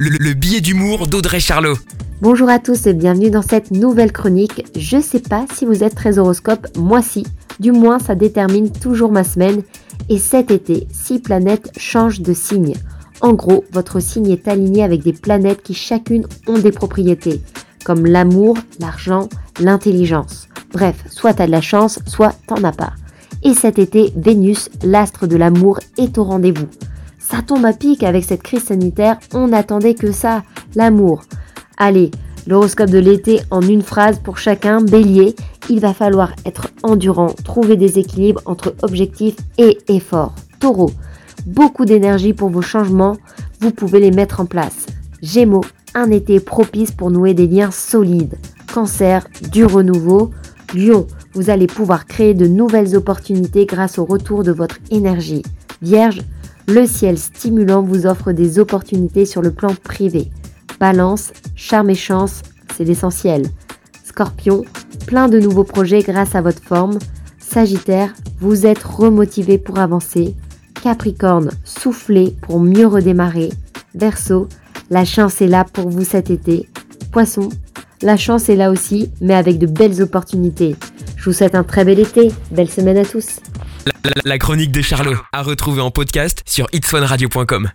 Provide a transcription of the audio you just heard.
le, le billet d'humour d'Audrey Charlot. Bonjour à tous et bienvenue dans cette nouvelle chronique. Je sais pas si vous êtes très horoscope, moi si. Du moins, ça détermine toujours ma semaine. Et cet été, six planètes changent de signe. En gros, votre signe est aligné avec des planètes qui chacune ont des propriétés, comme l'amour, l'argent, l'intelligence. Bref, soit t'as de la chance, soit t'en as pas. Et cet été, Vénus, l'astre de l'amour, est au rendez-vous. Ça tombe à pic avec cette crise sanitaire, on n'attendait que ça, l'amour. Allez, l'horoscope de l'été en une phrase pour chacun, bélier, il va falloir être endurant, trouver des équilibres entre objectifs et efforts. Taureau, beaucoup d'énergie pour vos changements, vous pouvez les mettre en place. Gémeaux, un été propice pour nouer des liens solides. Cancer, du renouveau. Lion, vous allez pouvoir créer de nouvelles opportunités grâce au retour de votre énergie. Vierge, le ciel stimulant vous offre des opportunités sur le plan privé. Balance, charme et chance, c'est l'essentiel. Scorpion, plein de nouveaux projets grâce à votre forme. Sagittaire, vous êtes remotivé pour avancer. Capricorne, soufflez pour mieux redémarrer. Verseau, la chance est là pour vous cet été. Poisson, la chance est là aussi, mais avec de belles opportunités. Je vous souhaite un très bel été, belle semaine à tous. La, chronique de Charlot, à retrouver en podcast sur itswanradio.com.